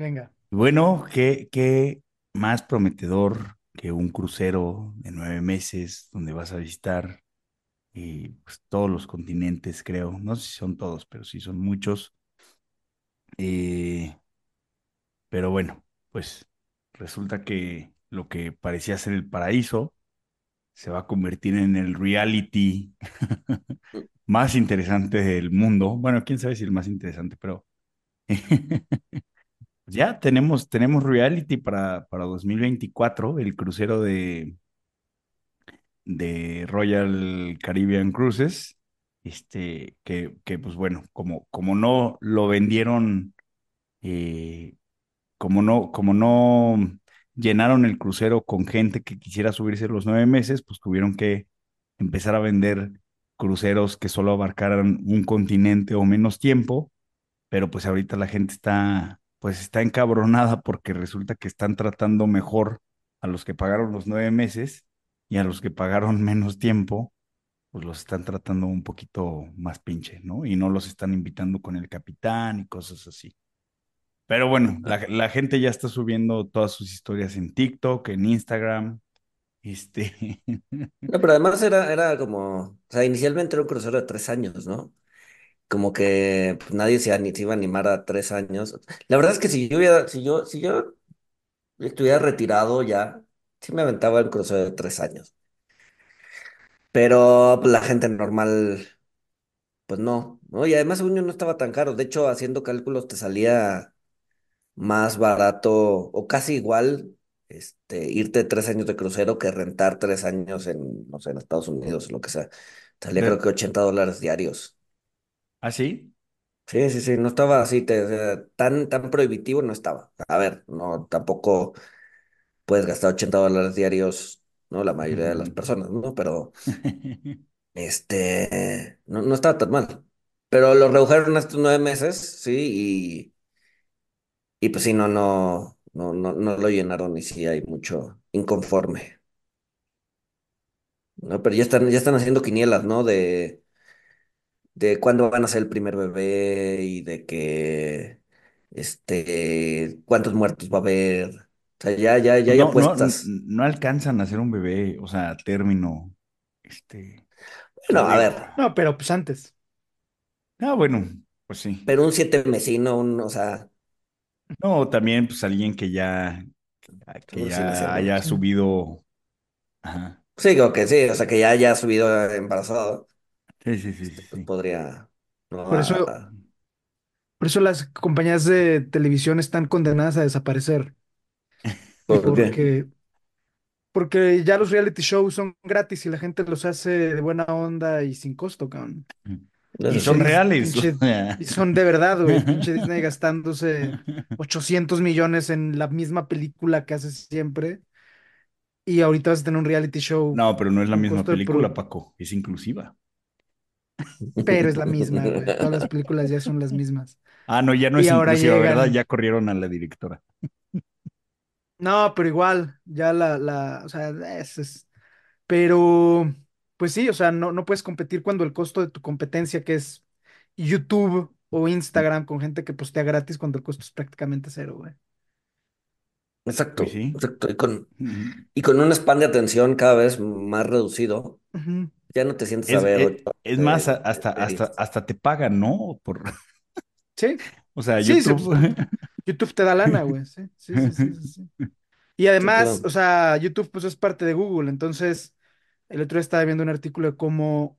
Venga. Bueno, ¿qué, qué más prometedor que un crucero de nueve meses donde vas a visitar y pues, todos los continentes, creo. No sé si son todos, pero sí son muchos. Eh, pero bueno, pues resulta que lo que parecía ser el paraíso se va a convertir en el reality más interesante del mundo. Bueno, quién sabe si el más interesante, pero ya tenemos, tenemos reality para, para 2024, el crucero de, de Royal Caribbean Cruises, este, que, que pues bueno, como, como no lo vendieron, eh, como no, como no llenaron el crucero con gente que quisiera subirse los nueve meses, pues tuvieron que empezar a vender cruceros que solo abarcaran un continente o menos tiempo, pero pues ahorita la gente está, pues está encabronada porque resulta que están tratando mejor a los que pagaron los nueve meses y a los que pagaron menos tiempo, pues los están tratando un poquito más pinche, ¿no? Y no los están invitando con el capitán y cosas así. Pero bueno, la, la gente ya está subiendo todas sus historias en TikTok, en Instagram. Este. No, pero además era, era como, o sea, inicialmente era un crucero de tres años, ¿no? Como que pues, nadie se, ani- se iba a animar a tres años. La verdad es que si yo hubiera, si yo, si yo estuviera retirado ya, sí me aventaba el crucero de tres años. Pero pues, la gente normal, pues no, ¿no? Y además según yo no estaba tan caro. De hecho, haciendo cálculos te salía más barato o casi igual este, irte tres años de crucero que rentar tres años en, no sé, en Estados Unidos o lo que sea. Salía creo de- que 80 dólares diarios. ¿Ah, sí? Sí, sí, sí, no estaba así, te- o sea, tan, tan prohibitivo no estaba. A ver, no, tampoco puedes gastar 80 dólares diarios, ¿no? La mayoría de las personas, ¿no? Pero, este, no, no estaba tan mal. Pero lo redujeron estos nueve meses, sí, y, y pues sí, no, no, no, no, no lo llenaron y sí hay mucho inconforme, ¿no? Pero ya están, ya están haciendo quinielas, ¿no? De, de cuándo van a ser el primer bebé y de que, este, cuántos muertos va a haber. O sea, ya, ya, ya Pues hay no, no, n- apuestas. no alcanzan a ser un bebé, o sea, a término, este, Bueno, a ver, No, pero pues antes. ah, bueno, pues sí. pero un siete mesino, un, o sea, No, también, pues alguien que ya, que ya haya subido, ajá, Sí, creo que sí, o sea, que ya haya subido embarazado, sí, sí, sí, este, sí, pues sí. podría, ¿no? Por eso, a- por eso las compañías de televisión están condenadas a desaparecer. ¿por qué? Porque, porque ya los reality shows son gratis y la gente los hace de buena onda y sin costo, cabrón. Y Eso son. Dis- reales, o pinche- sea. y son de verdad, güey. Pinche Disney gastándose 800 millones en la misma película que hace siempre. Y ahorita vas a tener un reality show No, pero no es la con misma costo de película, Paco, es inclusiva. pero es la misma, güey. Todas las películas ya son las mismas. Ah, no, ya no Y es ahora inclusiva, ¿verdad? Ya corrieron a la directora. No, pero igual, ya la, la, o sea, es, es- pero, pues sí, o sea, no, no puedes competir cuando el costo de tu competencia, que es YouTube o Instagram, con gente que postea gratis, cuando el costo es prácticamente cero, güey. Exacto, Pues sí. exacto. Y con, y con un span de atención cada vez más reducido, ya no te sientes a ver es, ocho es más, de, a- de hasta, hasta, hasta te pagan, ¿no? Por, Sí, o sea, sí, YouTube. YouTube te da lana, güey. Sí, sí, sí, sí, sí, sí. Y Sí, además, claro. o sea, YouTube pues es parte de Google, entonces el otro día estaba viendo un artículo de cómo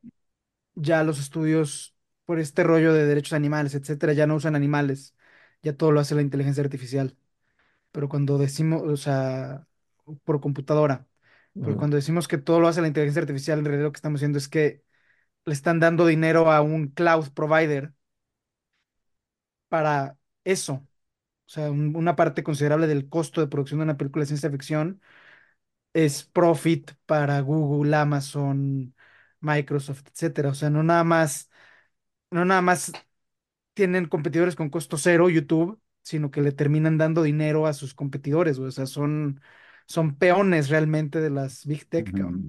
ya los estudios por este rollo de derechos animales, etcétera, ya no usan animales, ya todo lo hace la inteligencia artificial. Pero cuando decimos, o sea, por computadora, pero cuando decimos que todo lo hace la inteligencia artificial, en realidad lo que estamos haciendo es que le están dando dinero a un cloud provider para eso. O sea, un- una parte considerable del costo de producción de una película de ciencia ficción es profit para Google, Amazon, Microsoft, etcétera. O sea, no nada más, no nada más tienen competidores con costo cero, YouTube, sino que le terminan dando dinero a sus competidores, güey. O sea, son, son peones realmente de las Big Tech, cabrón.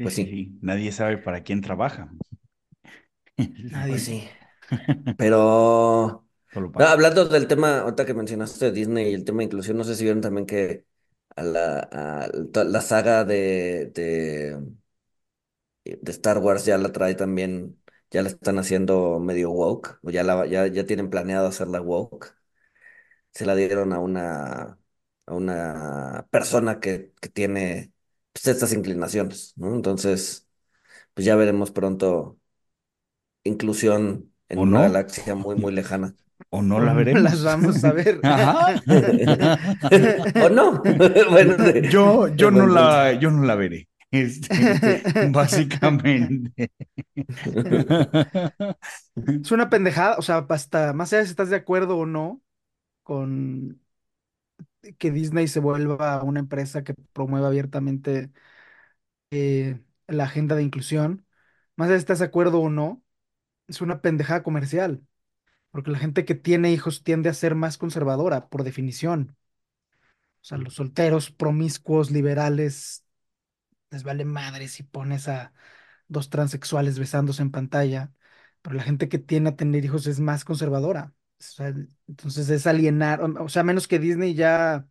Pues sí, sí, sí. Nadie sabe para quién trabaja. Nadie. pues sí. Pero, no, para. hablando del tema, ahorita que mencionaste de Disney y el tema de inclusión, no sé si vieron también que a la, a la la saga de, de, de Star Wars ya la trae también, ya la están haciendo medio woke, o ya, la, ya, ya tienen planeado hacerla woke. Se la dieron a una, a una persona que, que tiene pues, estas inclinaciones, ¿no? Entonces, pues ya veremos pronto inclusión en ¿O una no? galaxia muy, muy lejana. ¿O no la no las veremos? vamos a ver. Ajá. ¿O no? Bueno, Yo, yo no la, yo no la veré. Este, básicamente. Es una pendejada, o sea, hasta más allá de si estás de acuerdo o no con que Disney se vuelva una empresa que promueva abiertamente eh, la agenda de inclusión, más allá de si estás de acuerdo o no, es una pendejada comercial, porque la gente que tiene hijos tiende a ser más conservadora, por definición. O sea, los solteros, promiscuos, liberales, les vale madre si pones a dos transexuales besándose en pantalla, pero la gente que tiene a tener hijos es más conservadora. O sea, entonces es alienar, o sea, a menos que Disney ya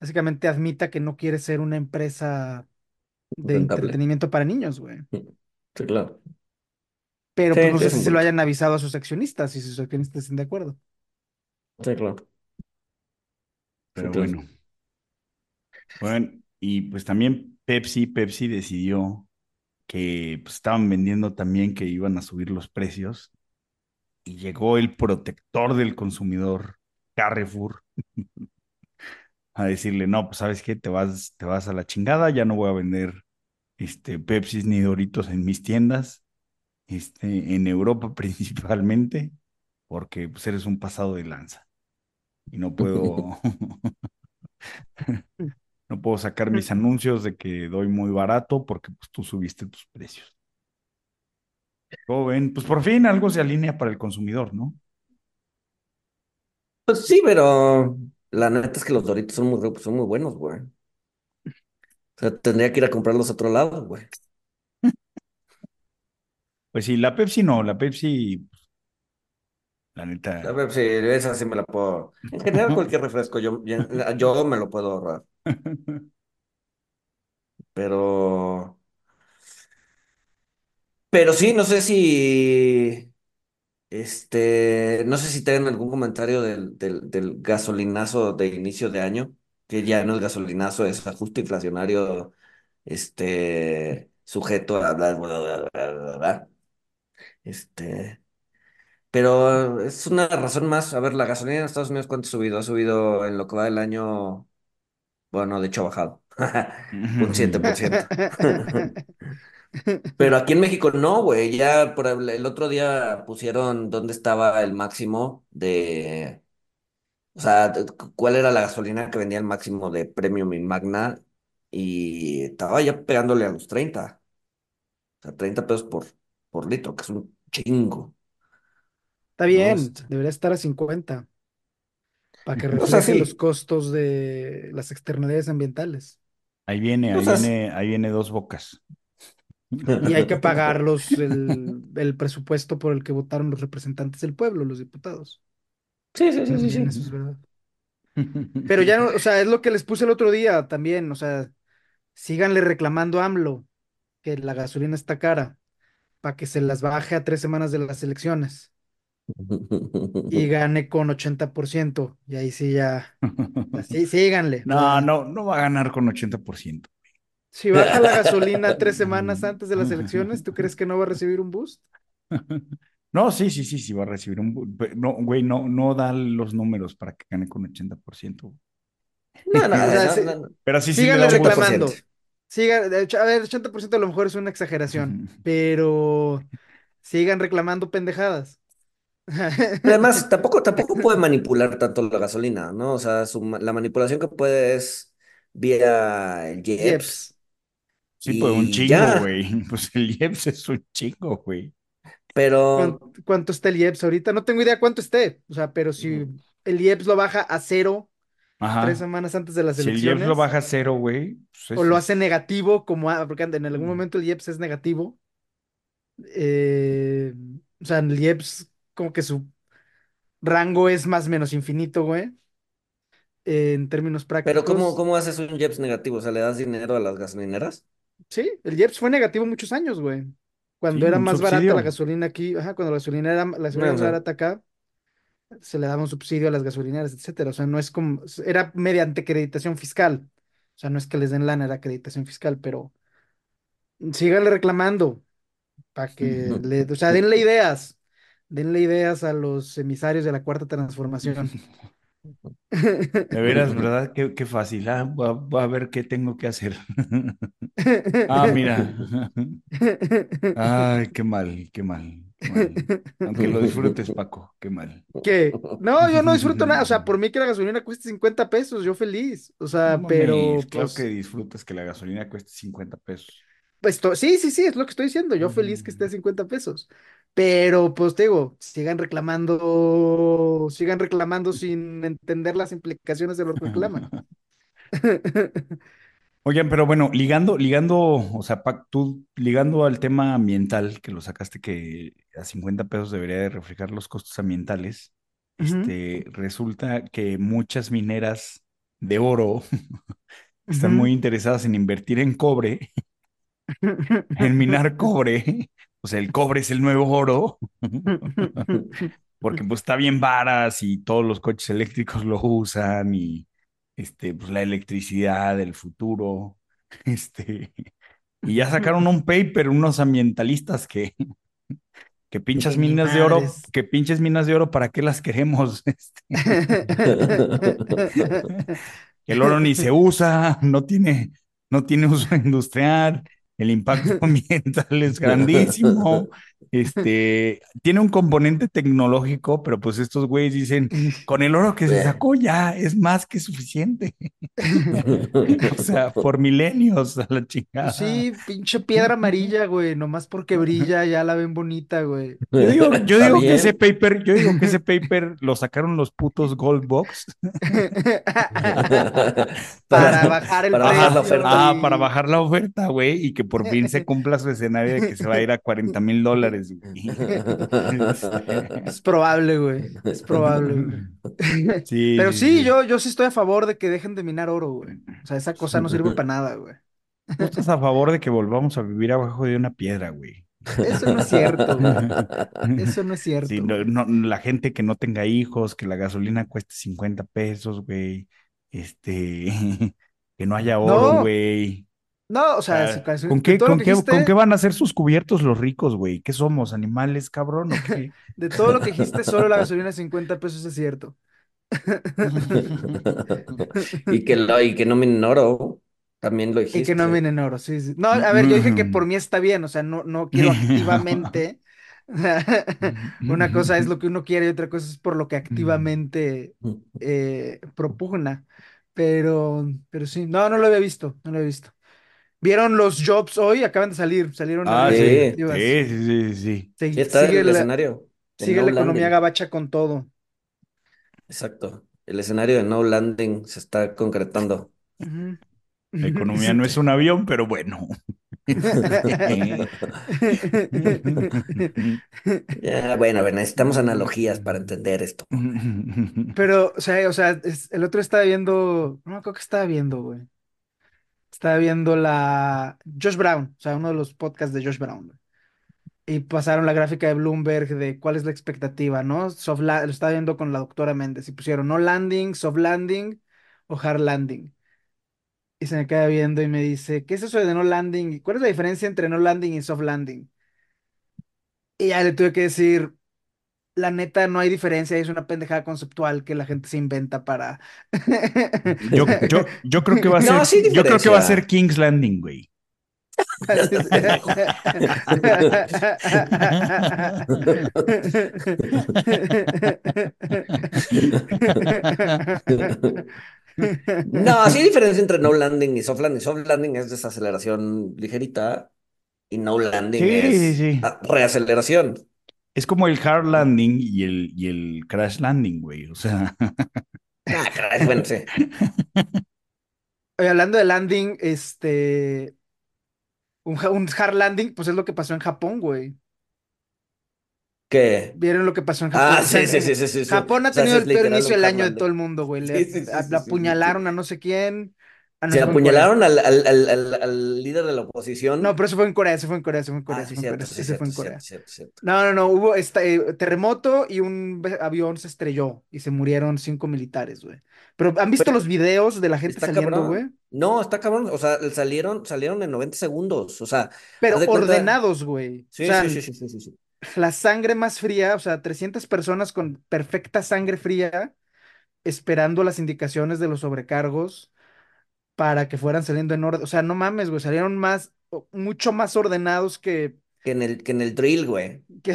básicamente admita que no quiere ser una empresa de Rentable. entretenimiento para niños, güey. Sí, claro. Pero Sí, pues no sé si se lo hayan avisado a sus accionistas y sus accionistas estén de acuerdo. Sí, claro. Pero bueno, bueno, y pues también Pepsi, Pepsi decidió que pues, estaban vendiendo también que iban a subir los precios y llegó el protector del consumidor, Carrefour, a decirle, no, pues sabes qué, te vas, te vas a la chingada, ya no voy a vender este, Pepsis ni Doritos en mis tiendas, este, en Europa principalmente, porque pues eres un pasado de lanza y no puedo, no puedo sacar mis anuncios de que doy muy barato porque pues tú subiste tus precios. ¿Cómo ven? Pues por fin algo se alinea para el consumidor, ¿no? Pues sí, pero la neta es que los Doritos son muy, son muy buenos, güey. O sea, tendría que ir a comprarlos a otro lado, güey. Pues sí, la Pepsi no, la Pepsi, la A neta. ver, sí, esa sí me la puedo. En general, cualquier refresco, yo, yo me lo puedo ahorrar. Pero, pero sí, no sé si, este, no sé si tengan algún comentario del, del, gasolinazo de inicio de año, que ya no es gasolinazo, es ajuste inflacionario, este, sujeto a bla. Este, pero es una razón más. A ver, la gasolina en Estados Unidos, ¿cuánto ha subido? Ha subido en lo que va del año, bueno, de hecho ha bajado, un 7%. Pero aquí en México no, güey. Ya por el, el otro día pusieron dónde estaba el máximo de, o sea, cuál era la gasolina que vendía el máximo de Premium y Magna y estaba ya pegándole a los 30, o sea, 30 pesos por, por litro, que es un chingo, Está bien, debería estar a 50 para que o sea, refleje los costos de las externalidades ambientales. Ahí viene, o ahí sea, viene, ahí viene dos bocas. Y hay que pagarlos el, el presupuesto por el que votaron los representantes del pueblo, los diputados. sí, sí, sí, sí, También sí. eso es verdad. Pero ya no, o sea, es lo que les puse el otro día también, o sea, síganle reclamando a AMLO que la gasolina está cara para que se las baje a tres semanas de las elecciones. Y gane con 80%. Y ahí sí ya, así síganle. No, no, no va a ganar con 80%. Si baja la gasolina tres semanas antes de las elecciones, ¿tú crees que no va a recibir un boost? No, sí, sí, sí, sí, va a recibir un... pe- No, güey, no, no da los números para que gane con 80%. No, no, O sea, no, sí- no, no. Pero sí, sí le Síganle boost. reclamando. 80%. Siga, a ver, 80% a lo mejor es una exageración, pero sigan reclamando pendejadas. Además, tampoco, tampoco puede manipular tanto la gasolina, ¿no? O sea, su la manipulación que puede es vía el IEPS Yeps. Sí, pues un y chingo, ya. güey. Pues el IEPS es un chingo, güey. Pero ¿Cuánto, cuánto está el IEPS ahorita? No tengo idea cuánto esté. O sea, pero si el IEPS lo baja a cero tres Ajá. semanas antes de las Si el IEPS elecciones, lo baja a cero, güey, pues o lo hace negativo, como a- porque en algún Mm. momento el IEPS es negativo. eh, o sea, el IEPS como que su rango es más o menos infinito, güey. eh, en términos Pero ¿cómo, prácticos. cómo haces un IEPS negativo? O sea, ¿le das dinero a las gasolineras? Sí, el IEPS fue negativo muchos años, güey. Cuando Sí, era un más barata la subsidio. gasolina aquí, ajá, cuando la gasolina era, la gasolina más Ajá. barata acá, se le daba un subsidio a las gasolineras, etcétera. O sea, no es como, era mediante acreditación fiscal. O sea, no es que les den lana, era acreditación fiscal, pero síganle reclamando para que le, o sea, denle ideas, denle ideas a los emisarios de la cuarta transformación. De veras, ¿verdad? Qué, qué fácil. Ah, voy a, voy a ver qué tengo que hacer. Ah, mira. Ay, qué mal, qué mal, qué mal. Aunque lo disfrutes, Paco, qué mal. ¿Qué? No, yo no disfruto nada. O sea, por mí que la gasolina cueste 50 pesos, yo feliz. O sea, No pero claro pues, que disfrutas que la gasolina cueste 50 pesos. Pues sí, sí, sí, es lo que estoy diciendo. Yo feliz que esté a 50 pesos. Pero pues te digo, sigan reclamando, sigan reclamando sin entender las implicaciones de lo que reclaman. Oigan, pero bueno, ligando, ligando, o sea, Pac, tú ligando al tema ambiental, que lo sacaste que a 50 pesos debería de reflejar los costos ambientales, este, resulta que muchas mineras de oro están muy interesadas en invertir en cobre, en minar cobre, o sea, el cobre es el nuevo oro, porque pues está bien varas y todos los coches eléctricos lo usan y este, pues la electricidad del futuro, este, y ya sacaron un paper unos ambientalistas que, que pinchas minas de oro, que pinches minas de oro, ¿para qué las queremos? Este, el oro ni se usa, no tiene, no tiene uso industrial, el impacto ambiental es grandísimo, este, tiene un componente tecnológico, pero pues estos güeyes dicen, con el oro que se sacó ya es más que suficiente. O sea, por milenios a la chingada. Sí, pinche piedra amarilla, güey, nomás porque brilla ya la ven bonita, güey. Yo digo, yo digo que ese paper, yo digo que ese paper lo sacaron los putos Gold Box. Para bajar el para bajar la precio. oferta. Ah, para bajar la oferta, güey, y que por fin se cumpla su escenario de que se va a ir a 40 mil dólares, güey. Es probable, güey. Es probable, güey. Sí, Pero sí, yo, yo sí estoy a favor de que dejen de minar oro, güey. O sea, esa cosa no sirve para nada, güey. ¿Tú estás a favor de que volvamos a vivir abajo de una piedra, güey? Eso no es cierto, güey. Eso no es cierto. Sí, no, no, la gente que no tenga hijos, que la gasolina cueste 50 pesos, güey. Este, que no haya oro, güey. No, o O sea, si- ¿con qué, todo lo con que qué, dijiste, con qué van a ser sus cubiertos los ricos, güey? ¿Qué somos? ¿Animales, cabrón? ¿O qué? de todo lo que dijiste, solo la gasolina de 50 pesos es cierto. Y que, lo, y que no minen oro, también lo Y que dijiste. no minen oro, sí, sí. No, a ver, yo dije que por mí está bien, o sea, no, no quiero activamente. Una cosa es lo que uno quiere y otra cosa es por lo que activamente eh, propugna. Pero, pero sí, no, no lo había visto, no lo había visto. ¿Vieron los jobs hoy? Acaban de salir, salieron Ah, sí, Sí. sí, sí, sí, está sigue el la, escenario sigue no la economía landing. gabacha con todo. Exacto. El escenario de no landing se está concretando. La economía no es un avión, pero bueno. Ya, bueno, a ver, necesitamos analogías para entender esto. Pero, o sea, o sea, es- el otro estaba viendo, no me acuerdo que estaba viendo, güey. Estaba viendo la Josh Brown, o sea, uno de los podcasts de Josh Brown. Y pasaron la gráfica de Bloomberg de cuál es la expectativa, ¿no? Soft la- lo estaba viendo con la doctora Méndez y pusieron no landing, soft landing o hard landing. Y se me queda viendo y me dice, ¿qué es eso de no landing? ¿Cuál es la diferencia entre no landing y soft landing? Y ya le tuve que decir, la neta, no hay diferencia, es una pendejada conceptual que la gente se inventa para... Yo, yo, yo creo que va a ser, No, sí yo creo que va a ser King's Landing, güey. No, sí hay diferencia entre no landing y soft landing. Soft landing es desaceleración ligerita y no landing Sí, es sí. reaceleración. Es como el hard landing y el, y el crash landing, güey. O sea, Ah, bueno, sí. Oye, hablando de landing, este... Un, hard landing, pues es lo que pasó en Japón, güey. ¿Qué? ¿Vieron lo que pasó en Japón? Ah, O sea, sí, sí, sí, sí, sí, sí. Japón ha O sea, tenido el peor inicio del año de todo el mundo, güey. Le, Sí, sí, sí, a- sí, le sí, sí, apuñalaron a no sé quién. Ah, no, Se apuñalaron al, al, al, al, líder de la oposición. No, pero eso fue en Corea, eso fue en Corea, eso fue en Corea, Ah, eso fue en Corea. No, no, no, hubo esta, eh, terremoto y un avión se estrelló y se murieron cinco militares, güey. Pero ¿han visto Pero los videos de la gente saliendo, güey? No, está cabrón. O sea, salieron, salieron en 90 segundos. O sea, Pero ordenados, güey. O Sí, sea, sí, sí, sí, sí, sí, sí. la sangre más fría, o sea, 300 personas con perfecta sangre fría esperando las indicaciones de los sobrecargos para que fueran saliendo en orden. O sea, no mames, güey, salieron más, mucho más ordenados que, Que en el, que en el drill, güey. que...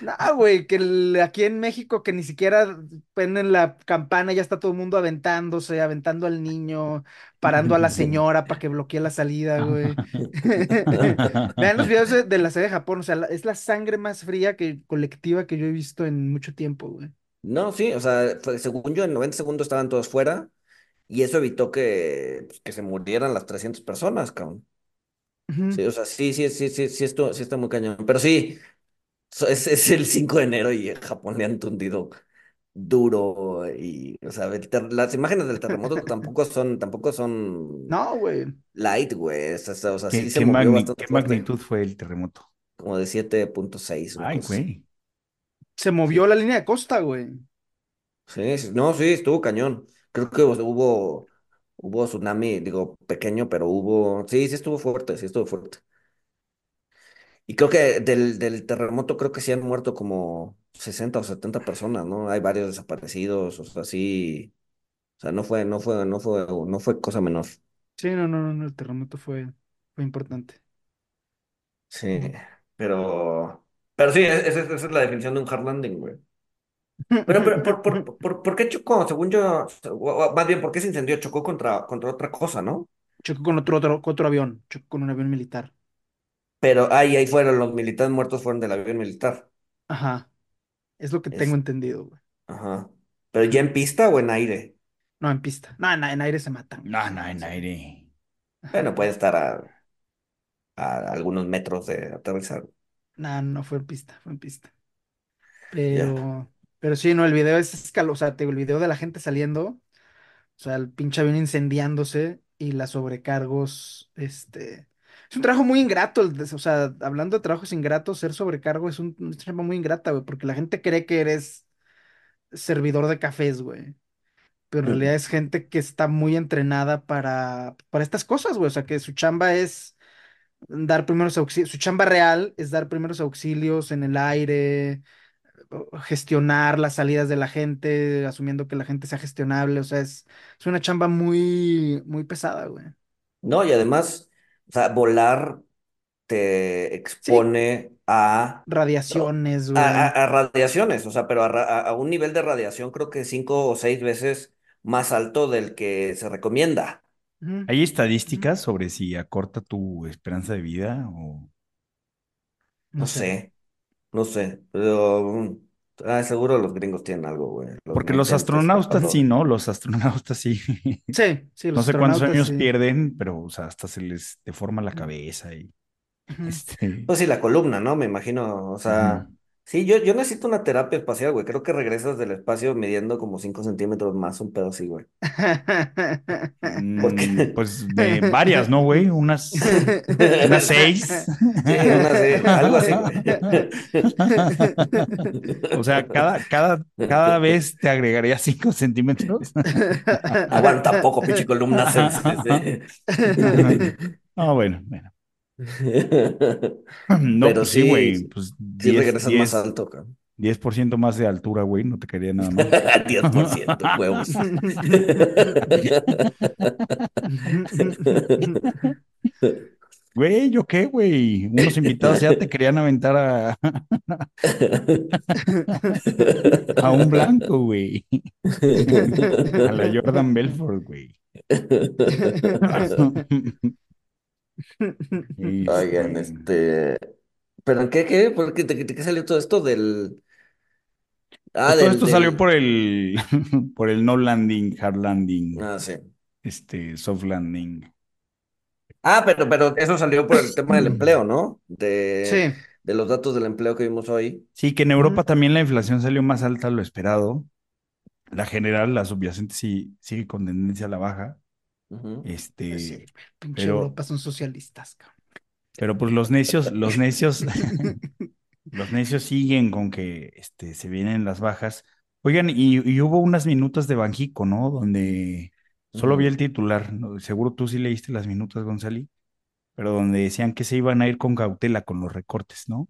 No, güey, que el- aquí en México que ni siquiera ponen la campana, ya está todo el mundo aventándose, aventando al niño, parando a la señora para que bloquee la salida, güey. Vean los videos de, de la sede de Japón, o sea, la- es la sangre más fría que colectiva que yo he visto en mucho tiempo, güey. No, sí, o sea, según yo, en 90 segundos estaban todos fuera y eso evitó que, pues, que se murieran las 300 personas, cabrón. Sí, o sea, sí, sí, sí, sí, sí, esto, sí está muy cañón. Pero sí, es, es el 5 de enero y en Japón le han tundido duro y, o sea, las imágenes del terremoto tampoco son, tampoco son No, güey. light, güey. O sea, o sea, ¿Qué, sí se qué movió magni- qué magnitud fue el terremoto? como de 7.6, una Ay, güey. Se movió la línea de costa, güey. Sí, sí, no, sí, estuvo cañón. Creo que hubo, hubo tsunami, digo, pequeño, pero hubo, sí, sí estuvo fuerte, sí estuvo fuerte. Y creo que del, del terremoto creo que sí han muerto como 60 o 70 personas, ¿no? Hay varios desaparecidos, o sea, sí, o sea, no fue, no fue, no fue, no fue cosa menor. Sí, no, no, no, no, el terremoto fue, fue importante. Sí, pero, pero sí, es- esa, es esa es la definición de un hard landing, güey. Pero, pero ¿por, por, por, por qué chocó? Según yo, más bien, ¿por qué se incendió? Chocó contra, contra otra cosa, ¿no? Chocó con otro, otro, otro avión, chocó con un avión militar. Pero ahí, ahí fueron, los militares muertos fueron del avión militar. Ajá, es lo que Es, tengo entendido, güey. ajá. ¿Pero ya en pista o en aire? No, en pista. No, en, en aire se matan, güey. No, no, en sí. aire. Bueno, Ajá. puede estar a, a algunos metros de aterrizar. No, no fue en pista, fue en pista. Ya. Pero, pero sí, no, el video es escalo, o sea, te digo, el video de la gente saliendo, o sea, el pinche avión incendiándose y las sobrecargos, este, es un trabajo muy ingrato, el de- o sea, hablando de trabajos ingratos, ser sobrecargo es un, una chamba muy ingrata, güey, porque la gente cree que eres servidor de cafés, güey, pero en realidad es gente que está muy entrenada para, para estas cosas, güey, o sea, que su chamba es dar primeros auxilios, su chamba real es dar primeros auxilios en el aire gestionar las salidas de la gente, asumiendo que la gente sea gestionable, o sea, es, es una chamba muy, muy pesada, güey. No, y además, o sea, volar te Sí, expone a, radiaciones, a, a- güey. a radiaciones, o sea, pero a, a- un nivel de radiación creo que cinco o seis veces más alto del que se recomienda. ¿Hay estadísticas sobre si acorta tu esperanza de vida o No No sé. sé, no sé, pero mm, ah, seguro los gringos tienen algo, güey. Los Porque los astronautas sí, ¿no? Los astronautas sí. Sí, sí, No los sé cuántos astronautas años sí. pierden, pero, o sea, hasta se les deforma la cabeza y este. Pues sí, la columna, ¿no? Me imagino, o sea, ujú. Sí, yo, yo necesito una terapia espacial, güey. Creo que regresas del espacio midiendo como 5 centímetros más, un pedo así, güey. ¿Por qué? Mm, Pues de varias, ¿no, güey? Unas, unas seis. Sí, una sí, algo así, güey. O sea, cada, cada, cada vez te agregaría cinco centímetros. Aguanta poco, pinche columna. Seis, Ah, bueno, bueno. No, Pero pues sí, sí, güey. Pues Sí 10, regresas 10, más alto, cabrón. 10% más de altura, güey. No te quería nada más. 10%, huevos. Güey, ¿yo qué, güey? Unos invitados ya te querían aventar a, a un blanco, güey. A la Jordan Belfort, güey. Oigan, Este, este. ¿Pero en qué, qué? ¿Por qué, de, de qué salió todo esto del. Ah, pues todo del, esto salió del. por el, por el no landing, hard landing, Ah, sí. este, soft landing. Ah, pero, pero eso salió por el tema del empleo, ¿no? De, Sí. de los datos del empleo que vimos hoy. Sí, que en Europa también la inflación salió más alta de lo esperado. La general, la subyacente sí sigue con tendencia a la baja. Ujú. Pues sí, Este, pinche pero- Europa son socialistas, cabrón. pero pues los necios, los necios, los necios siguen con que este, se vienen las bajas. Oigan, y, y hubo unas minutas de Banjico, ¿no? Donde solo vi el titular, ¿no? Seguro tú sí leíste las minutas, González, pero donde decían que se iban a ir con cautela con los recortes, ¿no?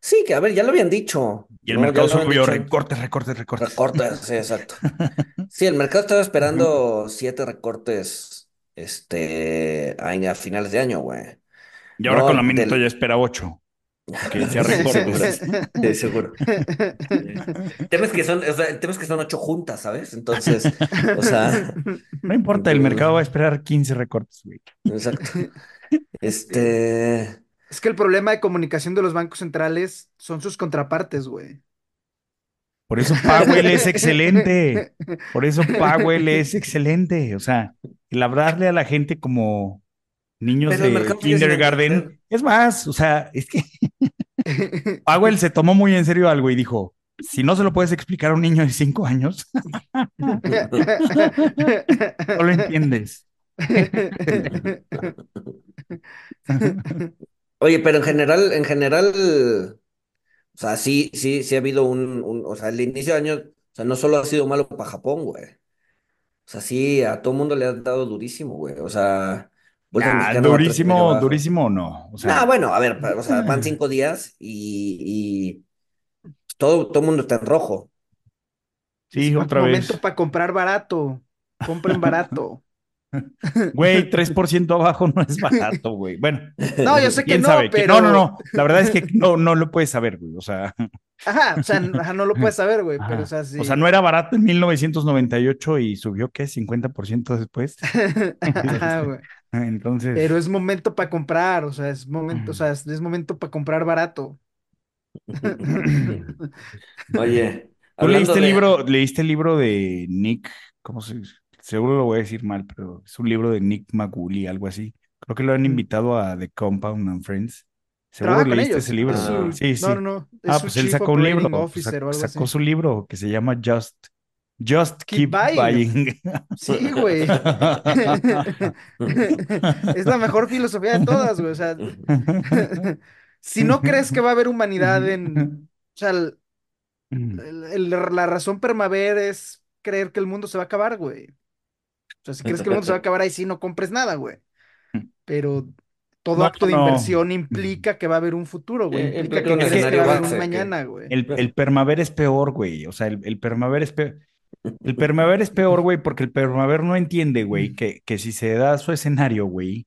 Sí, que a ver, ya lo habían dicho, Y el mercado subió, recortes, recortes, recortes. Recortes, sí, exacto. Sí, el mercado estaba esperando siete recortes, este, a, a finales de año, güey. Y ahora No, con la minuta del- ya espera ocho. Que Sí, recortes. seguro. Sí, seguro. El tema es que son, o sea, el tema es que son ocho juntas, ¿sabes? Entonces, o sea, No importa, el mercado va a esperar 15 recortes, güey. exacto. Este, Es que el problema de comunicación de los bancos centrales son sus contrapartes, güey. Por eso Powell es excelente. Por eso Powell es excelente. O sea, el hablarle a la gente como niños Pero de kindergarten. Es más, o sea, es que Powell se tomó muy en serio algo y dijo, si no se lo puedes explicar a un niño de cinco años, no lo entiendes. Oye, pero en general, en general, o sea, sí, sí, sí ha habido un, un, o sea, el inicio de año, o sea, no solo ha sido malo para Japón, güey. O sea, sí, a todo mundo le ha dado durísimo, güey. O sea, Bolsa Ah, durísimo, durísimo no. O sea, Ah, bueno, a ver, o sea, van cinco días y, y todo, todo el mundo está en rojo. sí, Es otra momento vez. para comprar barato. Compren barato. Güey, 3% abajo no es barato, güey. Bueno, No, yo sé que quién no, sabe. pero. No, no, no. La verdad es que no, no lo puedes saber, güey. O sea, Ajá, o sea, no lo puedes saber, güey, pero o sea, sí. o sea, no era barato en 1998 y subió, ¿qué? 50% después. Ajá, güey. Entonces, Pero es momento para comprar, o sea, es momento, o sea, es, momento para comprar barato. Oye, ¿tú leíste el libro, leíste el libro de Nick? ¿Cómo se Seguro lo voy a decir mal, pero es un libro de Nick Maguli, algo así. Creo que lo han Mm. invitado a The Compound and Friends. Seguro leíste ellos. ese libro. Su- Sí, sí. No, no, no. Ah, pues él sacó un libro, pues, Officer o sac- algo sacó así. su libro que se llama Just, Just Keep Keep, Buying. Buying. Sí, güey. Es la mejor filosofía de todas, güey. O sea, si no crees que va a haber humanidad en. O sea, el- el- el- la razón permaver es creer que el mundo se va a acabar, güey. O sea, si crees que el mundo se va a acabar, ahí sí no compres nada, güey. Pero todo No, acto de no. inversión implica que va a haber un futuro, güey. Eh, Implica que que escenario va a haber un que- mañana, güey. El, el permaver es peor, güey. O sea, el, el permaver es peor. El permaver es peor, güey, porque el permaver no entiende, güey, que, que si se da su escenario, güey,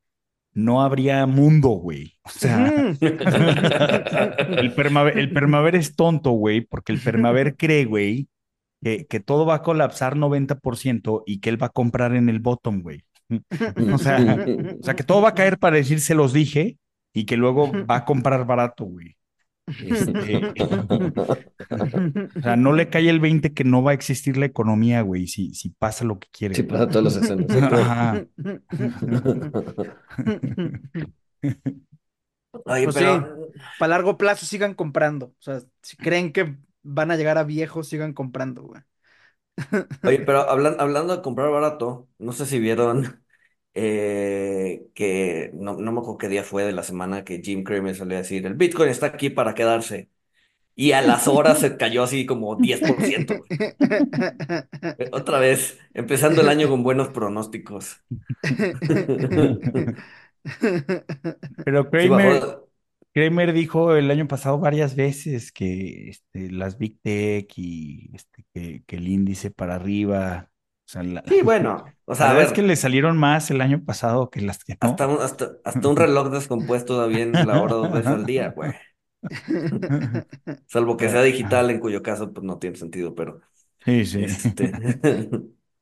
no habría mundo, güey. O sea, el permaver, el permaver es tonto, güey, porque el permaver cree, güey, que, que todo va a colapsar 90% y que él va a comprar en el bottom, güey. O sea, o sea, que todo va a caer para decir se los dije y que luego va a comprar barato, güey. Este, o sea, no le cae el 20 que no va a existir la economía, güey, si, si pasa lo que quiere. Sí, güey. pasa todos los escenarios. Ajá. Oye, Pues sí, pero, para largo plazo sigan comprando. O sea, si creen que van a llegar a viejos, sigan comprando, güey. oye, pero hablan- hablando de comprar barato, no sé si vieron eh, que, no, no me acuerdo qué día fue de la semana que Jim Cramer salió a decir, el Bitcoin está aquí para quedarse. Y a las horas se cayó así como 10%, güey. Eh, Otra vez, empezando el año con buenos pronósticos. Pero Sí, Kramer, bajó. Kramer dijo el año pasado varias veces que este, las Big Tech y este, que, que el índice para arriba, o sea, la, Sí, bueno, o sea, verdad es que le salieron más el año pasado que las que hasta no. un, hasta, hasta un reloj descompuesto da bien la hora dos veces al día, güey. Salvo que sea digital, en cuyo caso, pues no tiene sentido, pero Sí, sí. este.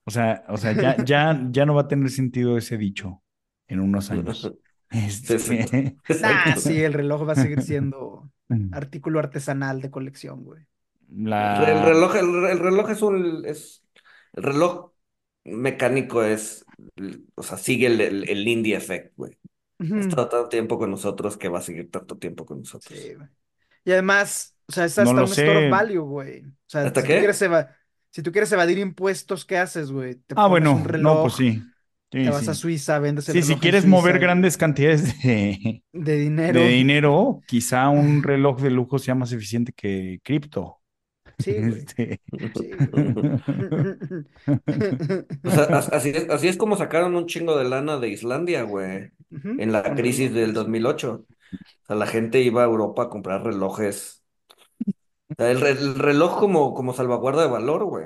O sea, o sea, ya, ya, ya no va a tener sentido ese dicho en unos años. Sí. Este, Nah, Exacto. sí, el reloj va a seguir siendo artículo artesanal de colección, güey. El reloj, el, re- el reloj es un, es, el reloj mecánico es, o sea, sigue el, el, el Lindy Effect, güey. Ha Ujú. estado tanto tiempo con nosotros que va a seguir tanto tiempo con Sí, nosotros. güey. Y además, o sea, es hasta un store of value, güey. O sea, ¿Hasta si tú quieres qué? si tú quieres evadir impuestos, ¿qué haces, güey? Te Ah, pones un bueno, no, reloj, pues sí. Te Sí, vas a sí. Suiza, vendes el Sí, si reloj en quieres mover grandes cantidades de, de de dinero. dinero, quizá un reloj de lujo sea más eficiente que cripto. Sí, güey. Este, Sí. O sea, así es, así es como sacaron un chingo de lana de Islandia, güey, en la crisis del relojes. 2008. O sea, la gente iba a Europa a comprar relojes. O sea, el, re- el reloj como, como salvaguarda de valor, güey.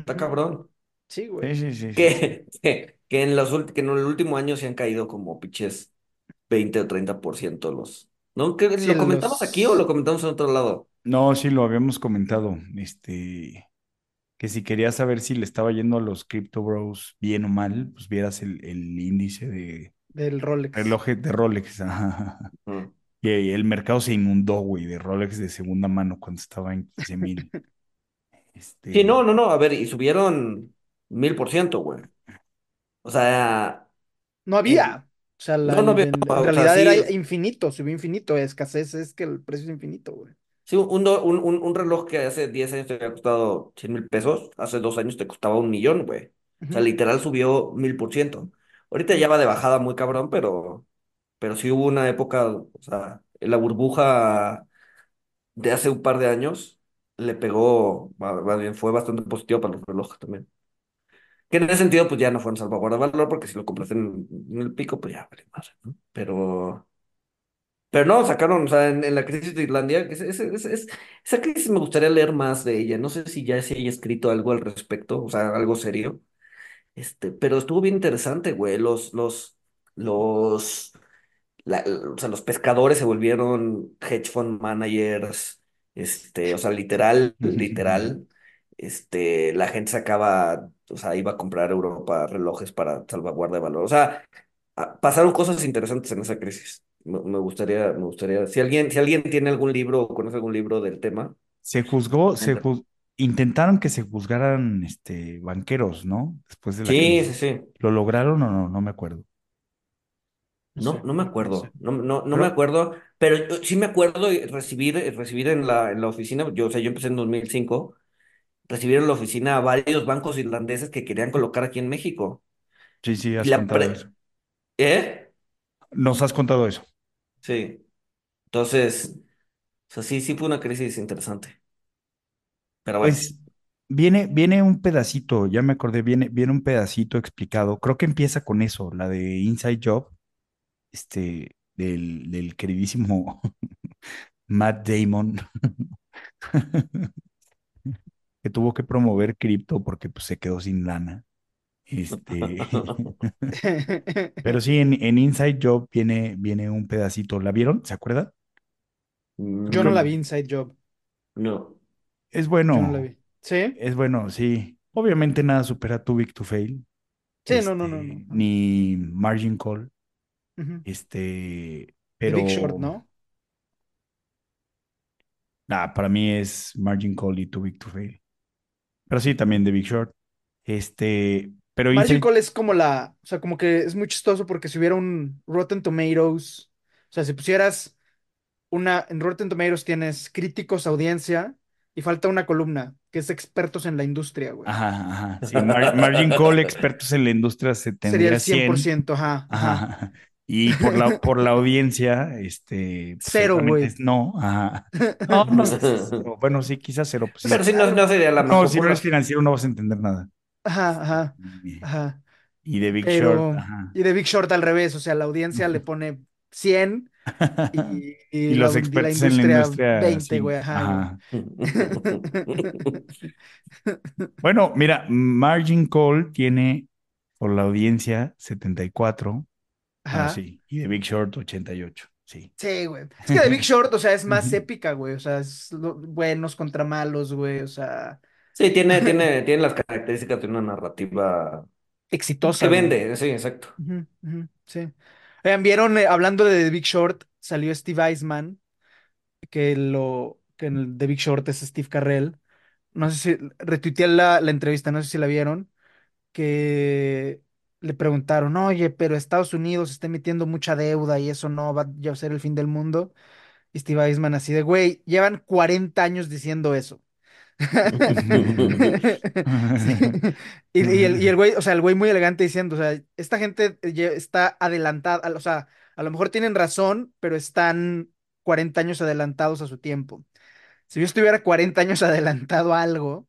Está cabrón. Sí, sí, güey. sí, sí, sí, sí. Que, que, que en los, que en el último año se han caído como pinches 20 o 30% los. ¿No? ¿Que Sí, ¿Lo comentamos aquí o lo comentamos en otro lado? No, sí, lo habíamos comentado. Este, que si querías saber si le estaba yendo a los Crypto Bros bien o mal, pues vieras el, el índice de del Rolex. relojes de Rolex. ajá. Mm. Y el mercado se inundó, güey, de Rolex de segunda mano cuando estaba en 15 mil. Sí, no, Este, no, no. A ver, y subieron mil por ciento, güey. O sea, No en- había. O sea, la- no, no en, había. en- en O sea, realidad sí, era infinito, subió infinito. Escasez es que el precio es infinito, güey. sí un, do- un, un, un reloj que hace 10 años te había costado 100 mil pesos, hace dos años te costaba un millón, güey. O sea, Ujú. literal subió mil por ciento. Ahorita ya va de bajada muy cabrón, pero, pero sí hubo una época, o sea, en la burbuja de hace un par de años le pegó, más bien fue bastante positivo para los relojes también. Que en ese sentido, pues ya no fue un salvaguarda de valor, porque si lo compras en, en el pico, pues ya vale más, ¿no? Pero, pero no, sacaron, o sea, en, en la crisis de Islandia, es- es- es- es- esa crisis me gustaría leer más de ella. No sé si ya se haya escrito algo al respecto, o sea, algo serio. Este, pero estuvo bien interesante, güey. Los, los, los, la- o sea, los pescadores se volvieron hedge fund managers, este, o sea, literal, literal, este, la gente sacaba, o sea, iba a comprar a Europa relojes para salvaguarda de valor. O sea, pasaron cosas interesantes en esa crisis. Me, me gustaría, me gustaría, si alguien, si alguien tiene algún libro o conoce algún libro del tema, se juzgó, se comenta. juz- intentaron que se juzgaran este, banqueros, ¿no? Después de la Sí, sí, crisis. sí. ¿Lo lograron o no? No me acuerdo. No No, sé, no me no acuerdo, no, no, no me acuerdo, pero sí me acuerdo recibir, recibir en la, en la oficina, yo, o sea, yo empecé en 2005, recibir en la oficina a varios bancos irlandeses que querían colocar aquí en México. sí, sí, has la contado eso. ¿Eh? Nos has contado eso. Sí. Entonces, o sea, sí, sí fue una crisis interesante. Pero bueno, Pues viene, viene un pedacito, ya me acordé, viene, viene un pedacito explicado. Creo que empieza con eso, la de Inside Job, este, del, del queridísimo Matt Damon, que tuvo que promover cripto porque pues, se quedó sin lana. Este, pero sí, en, en Inside Job viene, viene un pedacito. ¿La vieron? ¿Se acuerdan? Yo no la vi Mm, Inside Job. no. Es Yo no la bueno, vi. ¿Sí? es bueno, sí. Obviamente nada supera Too Big to Fail, Sí, no, no, no, no. este, no. ni Margin Call, este, The Big Short, pero ¿no? ah, para mí es Margin Call y Too Big to Fail. Pero sí, también The Big Short. Este, pero Margin Inside, Call es como la, o sea, como que es muy chistoso porque si hubiera un Rotten Tomatoes, o sea, si pusieras una, en Rotten Tomatoes tienes críticos, audiencia, y falta una columna, que es expertos en la industria, güey. Ajá, ajá. Sí, Mar- Margin Call, expertos en la industria, se Sería tendría el 100. 100%, ajá, ajá. Ajá. Y por la, por la audiencia, este. pues, Cero, güey. no. Ajá. No, no sé si cero. Bueno, sí, quizás cero. Pues, sí. Pero si no, no sería la No, si no eres financiero no vas a entender nada. Ajá, ajá, Y, ajá. y de Big Pero, Short, ajá. y de Big Short al revés, o sea, la audiencia le pone 100 y, y Y los la, expertos la en la industria industria, 20, sí, güey, ajá, ajá. Bueno, mira, Margin Call tiene por la audiencia 74. Ajá. sí. Y de Big Short 88. Sí. Sí, güey. Es que The Big Short, o sea, es más épica, güey. O sea, es lo- buenos contra malos, güey. O sea, Sí, tiene, tiene, tiene las características de una narrativa exitosa, que güey. vende, sí, exacto. Sí. Oigan, vieron, eh, hablando de The Big Short, salió Steve Eisman, que lo, que en el The Big Short es Steve Carrell. No sé si, retuiteé la, la entrevista, no sé si la vieron, que le preguntaron, oye, pero Estados Unidos está emitiendo mucha deuda y eso no va a ser el fin del mundo. Y Steve Eisman así de, güey, llevan 40 años diciendo eso. Y, el, y el güey, o sea, el güey muy elegante diciendo, o sea, esta gente está adelantada, o sea, a lo mejor tienen razón, pero están 40 años adelantados a su tiempo. Si yo estuviera 40 años adelantado a algo,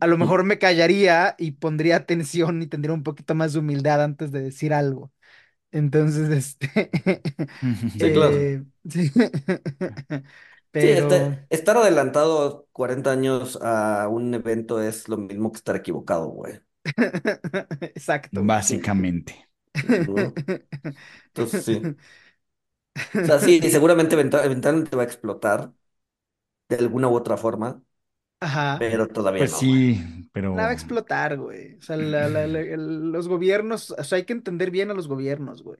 a lo mejor me callaría y pondría atención y tendría un poquito más de humildad antes de decir algo. Entonces, este, Sí, claro. eh, sí. Este- estar adelantado 40 años a un evento es lo mismo que estar equivocado, güey. exacto. Básicamente. ¿no? Entonces, sí. O sea, sí, seguramente eventualmente va a explotar de alguna u otra forma, Ajá. pero todavía Pues no, güey. sí, pero. La va a explotar, güey. O sea, la- la- la- el- los gobiernos, o sea, hay que entender bien a los gobiernos, güey.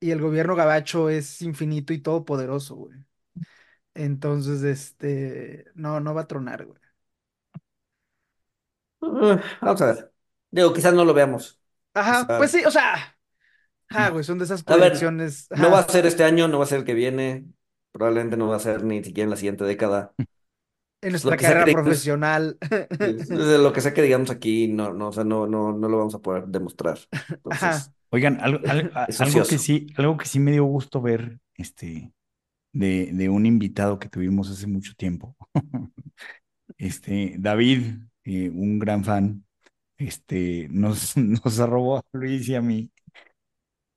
Y el gobierno gabacho es infinito y todopoderoso, güey. Entonces, este, no, no va a tronar, güey. Uh, vamos a ver. Digo, quizás no lo veamos. Ajá, pues sí, o sea, ajá, güey, son de esas A ver, proyecciones. No va a ser este año, no va a ser el que viene, probablemente no va a ser ni siquiera en la siguiente década. En Lo nuestra que sea que carrera profesional. Es- de lo que sea que digamos aquí, no, no, o sea, no, no, no lo vamos a poder demostrar. Entonces, Ajá. Oigan, algo, algo que sí, algo que sí me dio gusto ver, este, de, de un invitado que tuvimos hace mucho tiempo. Este, David, eh, un gran fan, este, nos, nos arrobó a Luis y a mí.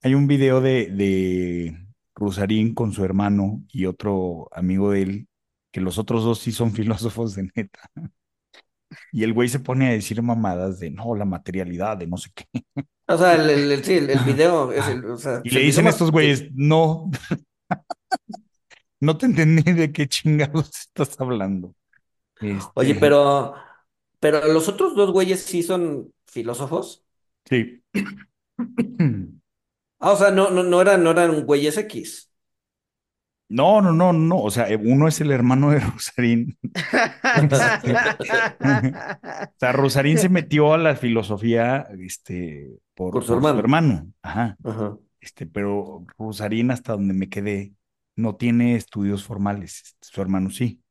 Hay un video de, de Rusarín con su hermano y otro amigo de él, que los otros dos sí son filósofos de neta. Y el güey se pone a decir mamadas de no, la materialidad, de no sé qué. o sea, el, el- el- sí, el, video es el, o sea, Y le dicen más- estos güeyes, no, no te entendí de qué chingados estás hablando. Oye, Este, pero, pero los otros dos güeyes sí son filósofos. Sí. Ah, o sea, no, no, no eran, no eran güeyes X. No, no, no, no. O sea, uno es el hermano de Rosarín. O sea, Rosarín se metió a la filosofía, este, por, Por su por hermano. Ajá. Ajá. Este, pero Rosarín, hasta donde me quedé, no tiene estudios formales. Este, Su hermano sí.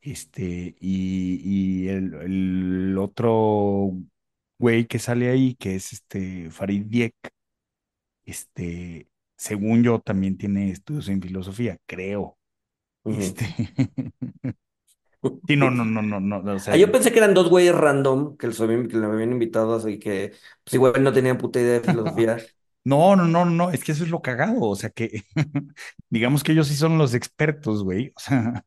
Este, y, y el, el otro güey que sale ahí, que es este Farid Diek, este, según yo, también tiene estudios en filosofía, creo. Este. Sí, no, no, no, no, no. O sea, Ah, yo pensé que eran dos güeyes random que los que le habían invitado, así que, pues igual no tenían puta idea de filosofía. No, no, no, no, es que eso es lo cagado. O sea que, digamos que ellos sí son los expertos, güey. O sea,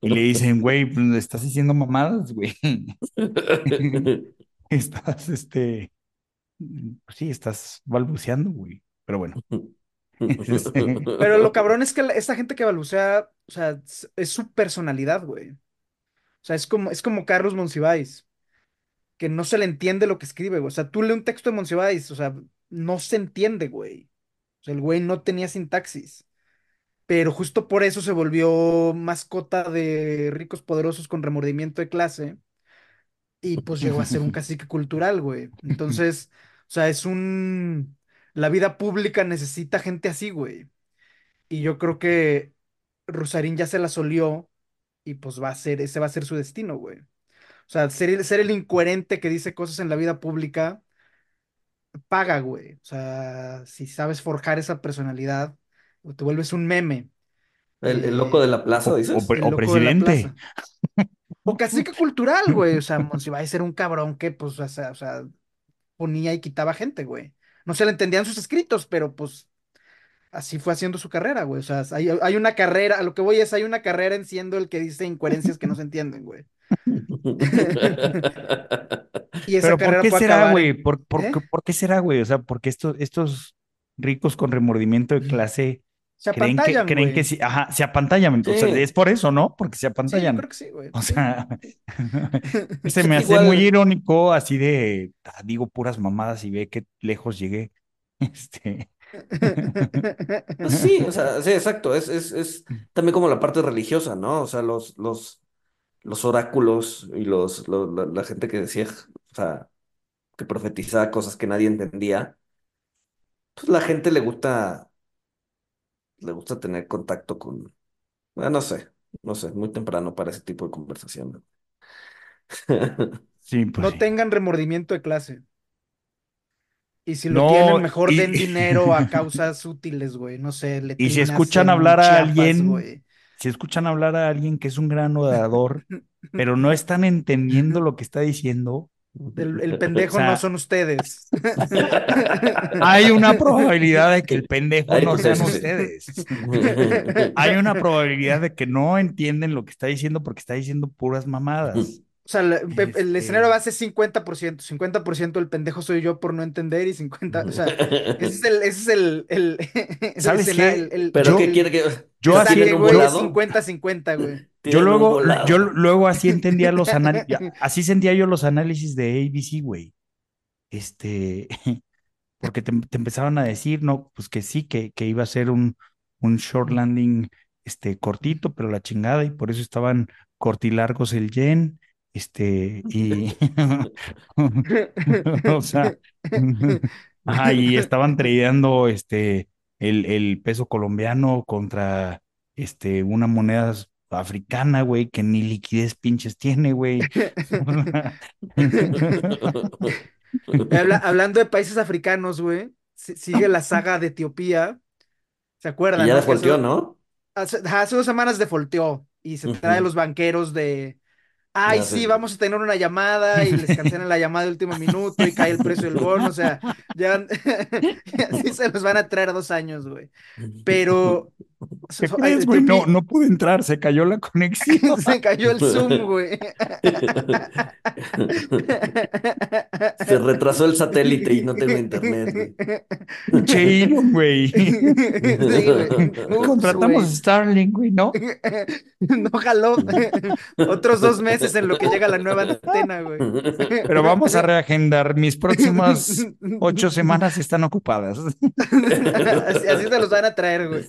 y le dicen, güey, pues estás diciendo mamadas, güey. Estás, este, pues sí, estás balbuceando, güey. Pero bueno. Este, Pero lo cabrón es que la- esta gente que balbucea, o sea, es, es su personalidad, güey. O sea, es como, es como Carlos Monsiváis, que no se le entiende lo que escribe, güey. O sea, tú lees un texto de Monsiváis, o sea, no se entiende, güey. O sea, el güey no tenía sintaxis. Pero justo por eso se volvió mascota de ricos poderosos con remordimiento de clase. Y pues llegó a ser un cacique cultural, güey. Entonces, sea, es un... La vida pública necesita gente así, güey. Y yo creo que Rosarín ya se la solió y pues va a ser, ese va a ser su destino, güey. O sea, ser, el- ser el incoherente que dice cosas en la vida pública, paga, güey. O sea, si sabes forjar esa personalidad, o te vuelves un meme. El, el loco de Eh, la plaza, O, dices. o o loco de la presidente. plaza. O cacique cultural, güey. O sea, Monsiváis va a ser un cabrón que, pues, o sea, o sea, ponía y quitaba gente, güey. No se le entendían sus escritos, pero pues así fue haciendo su carrera, güey. O sea, hay, hay una carrera, a lo que voy es, hay una carrera en siendo el que dice incoherencias que no se entienden, güey. Y esa Pero ¿por carrera qué puede será, acabar güey? en- ¿Por, por, ¿Eh? qué- por qué será, güey? O sea, porque estos, estos ricos con remordimiento de clase Se creen que, apantallan, creen que sí, ajá, se apantallan. O sea, Sí. es por eso, ¿no? Porque se Sí, yo apantallan. creo que sí, güey. O Sí. sea, se Sí, me hace igual- muy irónico, así de, ah, digo puras mamadas y ve qué lejos llegué. Este, Pues sí, o sea, sí, exacto. Es, es, es también como la parte religiosa, ¿no? O sea, los, los, los oráculos y los, lo- la, la gente que decía, o sea, que profetizaba cosas que nadie entendía. Pues la gente le gusta, le gusta tener contacto con, bueno, no sé, no sé, muy temprano para ese tipo de conversación. sí, pues No sí. tengan remordimiento de clase. Y si lo No, tienen, mejor y- den dinero a causas útiles, güey. No sé, Y si escuchan hablar a Chiapas, alguien, güey. si escuchan hablar a alguien que es un gran orador, pero no están entendiendo lo que está diciendo, El, el pendejo O sea, no son ustedes. hay una probabilidad de que el pendejo Ay, no sí, sean sí, ustedes. Hay una probabilidad de que no entienden lo que está diciendo porque está diciendo puras mamadas. O sea, la- pe- el Este- escenario base es 50%. 50% el pendejo soy yo por no entender y 50%. O sea, ese es el. Ese es el, el, ¿Sabes escenario- qué? el- el- Pero Yo- ¿qué quiere que yo así- saque, ¿Tienen un güey, es volado? 50-50, güey. Yo luego, yo luego así entendía los análisis, así sentía yo los análisis de ABC, güey. Este, porque te, te empezaban a decir, no, pues que sí, que, que iba a ser un, un short landing, este, cortito, pero la chingada, y por eso estaban cortilargos el yen, este, y, o sea, ajá, y estaban tradeando, este, el, el peso colombiano contra, este, una moneda africana, güey, que ni liquidez pinches tiene, güey. Habla- hablando de países africanos, güey, si- sigue la saga de Etiopía. ¿Se Y acuerdan? ya no? Defolteó, ¿no? Hace, dos semanas defolteó y se trae a Ujú. los banqueros de, ay, sí, vamos a tener una llamada y les cancelan la llamada de último minuto y cae el precio del bono, o sea, ya así se los van a traer dos años, güey. Pero ¿Qué so- crees, ay, güey? No, no pude entrar, se cayó la conexión. se cayó el Zoom, güey. Se retrasó el satélite y no tengo internet, güey. Che, güey. Sí, Contratamos güey. Starlink, güey, ¿no? No jaló. Otros dos meses en lo que llega la nueva antena, güey. Pero vamos a reagendar. Mis próximas ocho semanas están ocupadas. Así, así se los van a traer, güey.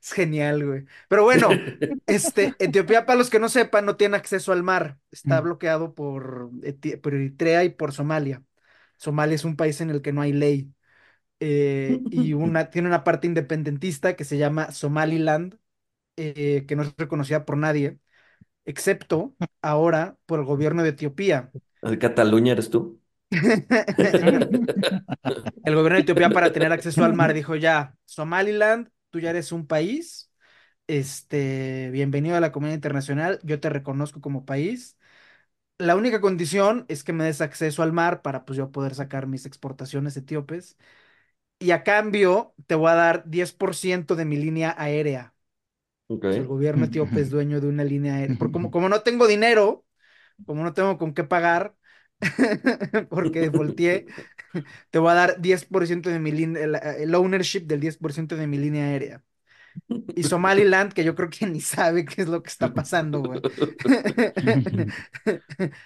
Es genial, güey. Pero bueno, este, Etiopía, para los que no sepan, no tiene acceso al mar. Está Mm. bloqueado por Eritrea y por Somalia. Somalia es un país en el que no hay ley. Eh, y una, tiene una parte independentista que se llama Somaliland, eh, que no es reconocida por nadie, excepto ahora por el gobierno de Etiopía. ¿El Cataluña eres tú? El gobierno de Etiopía para tener acceso al mar dijo ya, Somaliland, tú ya eres un país, este, bienvenido a la comunidad internacional, yo te reconozco como país. La única condición es que me des acceso al mar para pues yo poder sacar mis exportaciones etíopes. Y a cambio te voy a dar 10% de mi línea aérea. Ok. O sea, el gobierno etíope es dueño de una línea aérea. Porque como, como no tengo dinero, como no tengo con qué pagar, porque defaulté, te voy a dar 10% de mi línea, el, el ownership del 10% de mi línea aérea. Y Somaliland, que yo creo que ni sabe qué es lo que está pasando, güey.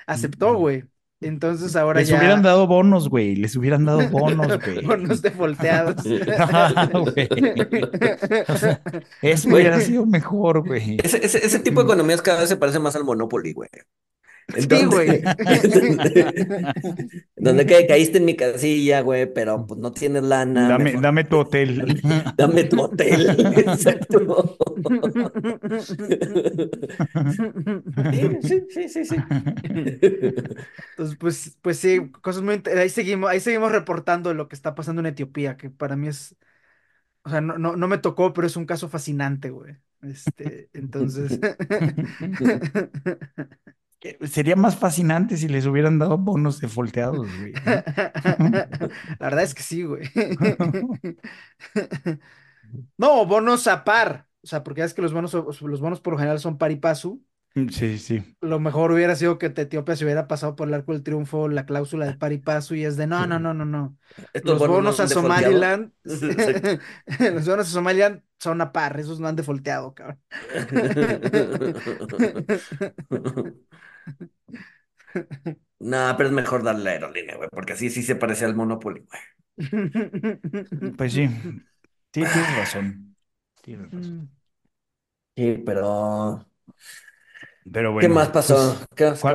Aceptó, güey. Entonces ahora Les ya. hubieran dado bonos, güey. Les hubieran dado bonos, güey. Bonos. Ah. O sea, eso hubiera sido mejor, güey. Ese, ese, ese tipo de economías cada vez se parece más al Monopoly, güey. Sí, donde- güey. donde ca- caíste en mi casilla, güey, pero pues no tienes lana. Dame, mejor dame tu hotel. Dame tu hotel. Exacto. Sí, sí, sí, sí, sí. Entonces, pues, pues sí, cosas muy ahí seguimos, ahí seguimos reportando lo que está pasando en Etiopía, que para mí es, o sea, no, no, no me tocó, pero es un caso fascinante, güey. Este, entonces. Sería más fascinante si les hubieran dado bonos de folteados, güey. La verdad es que sí, güey. No, bonos a par. O sea, porque ya es que los bonos, los bonos por lo general son par y pasu. Sí, sí. Lo mejor hubiera sido que Etiopía se hubiera pasado por el arco del triunfo la cláusula de par y pasu y es de no, no, no, no, no. Estos Los bonos no a. Somaliland, los bonos a Somaliland son a par, esos no han defolteado, cabrón. No, pero es mejor darle la aerolínea, güey, porque así sí se parece al Monopoly, güey. Pues sí. Sí, tienes razón. Tienes razón. Sí, pero Pero ¿qué más pasó? pues, ¿Qué, qué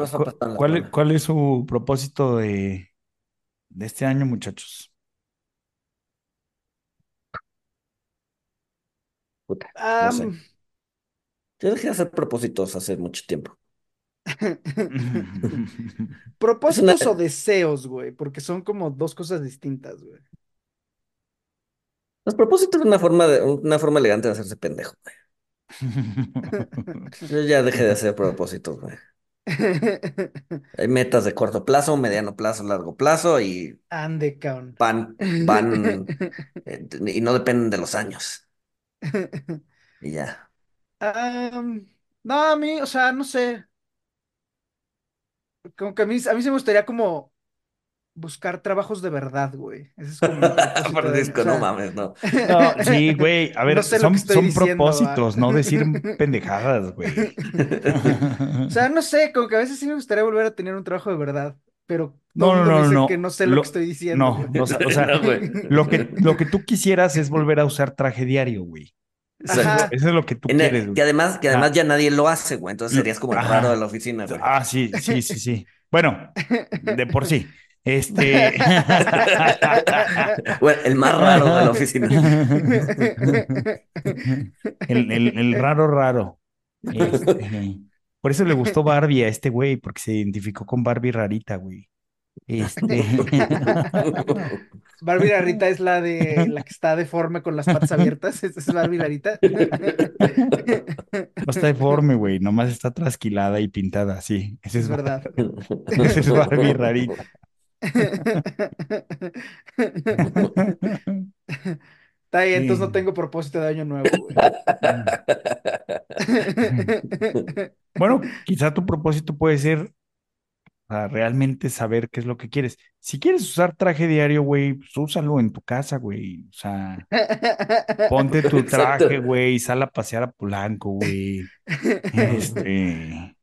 ¿cuál, más es su propósito de, de este año, muchachos? Puta, no sé. Yo dejé de hacer propósitos hace mucho tiempo. propósitos una- o deseos, güey, porque son como dos cosas distintas, güey. Los propósitos es una forma de, una forma elegante de hacerse pendejo, güey. Yo ya dejé de hacer propósitos, güey. Hay metas de corto plazo, mediano plazo, largo plazo y Ande, cabrón. van, van, eh, y no dependen de los años. Y ya. No, a mí, o sea, no sé. Como que a mí, a mí se me gustaría como buscar trabajos de verdad, güey. Ese es como de Francisco, no mames, no. No, sí, güey. A ver, No sé lo son, que estoy son diciendo, ¿va? propósitos, no decir pendejadas, güey. O sea, no sé, como que a veces sí me gustaría volver a tener un trabajo de verdad, pero No, no, no, dice no. que no sé lo Lo- que estoy diciendo, No, o sea, o sea, No, güey. lo que, lo que tú quisieras es volver a usar traje diario, güey. Ajá. Eso es lo que tú En el- quieres, que güey. además, que además ya nadie lo hace, güey. Entonces serías como el raro de la oficina, güey. Ah, sí, sí, sí, sí. Bueno, de por sí. Este. Bueno, el más raro de la oficina. El, el- el raro, raro. Este, por eso le gustó Barbie a este güey, porque se identificó con Barbie rarita, güey. Este. Barbie Larita es la de la que está deforme con las patas abiertas. Esa es Barbie Larita. No está deforme, güey. Nomás está trasquilada y pintada así. Ese es, Es verdad. Ese es Barbie rarita. Está bien, entonces no tengo propósito de año nuevo, güey. Bueno, quizá tu propósito puede ser o sea, realmente saber qué es lo que quieres. Si quieres usar traje diario, güey, pues úsalo en tu casa, güey. O sea, ponte tu Exacto. traje, güey, sal a pasear a Polanco, güey. Este,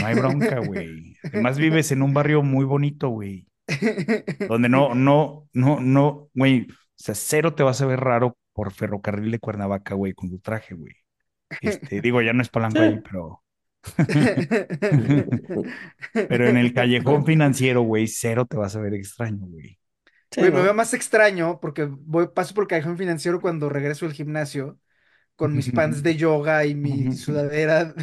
no hay bronca, güey. Además vives en un barrio muy bonito, güey, donde no, no, no, no, güey, o sea, cero te vas a ver raro por ferrocarril de Cuernavaca, güey, con tu traje, güey. Este, digo, ya no es Polanco ahí, pero, pero en el callejón financiero, güey, cero te vas a ver extraño, güey. Sí, Güey, me veo más extraño porque voy, paso por el callejón financiero cuando regreso del gimnasio con mis pants de yoga y mi sudadera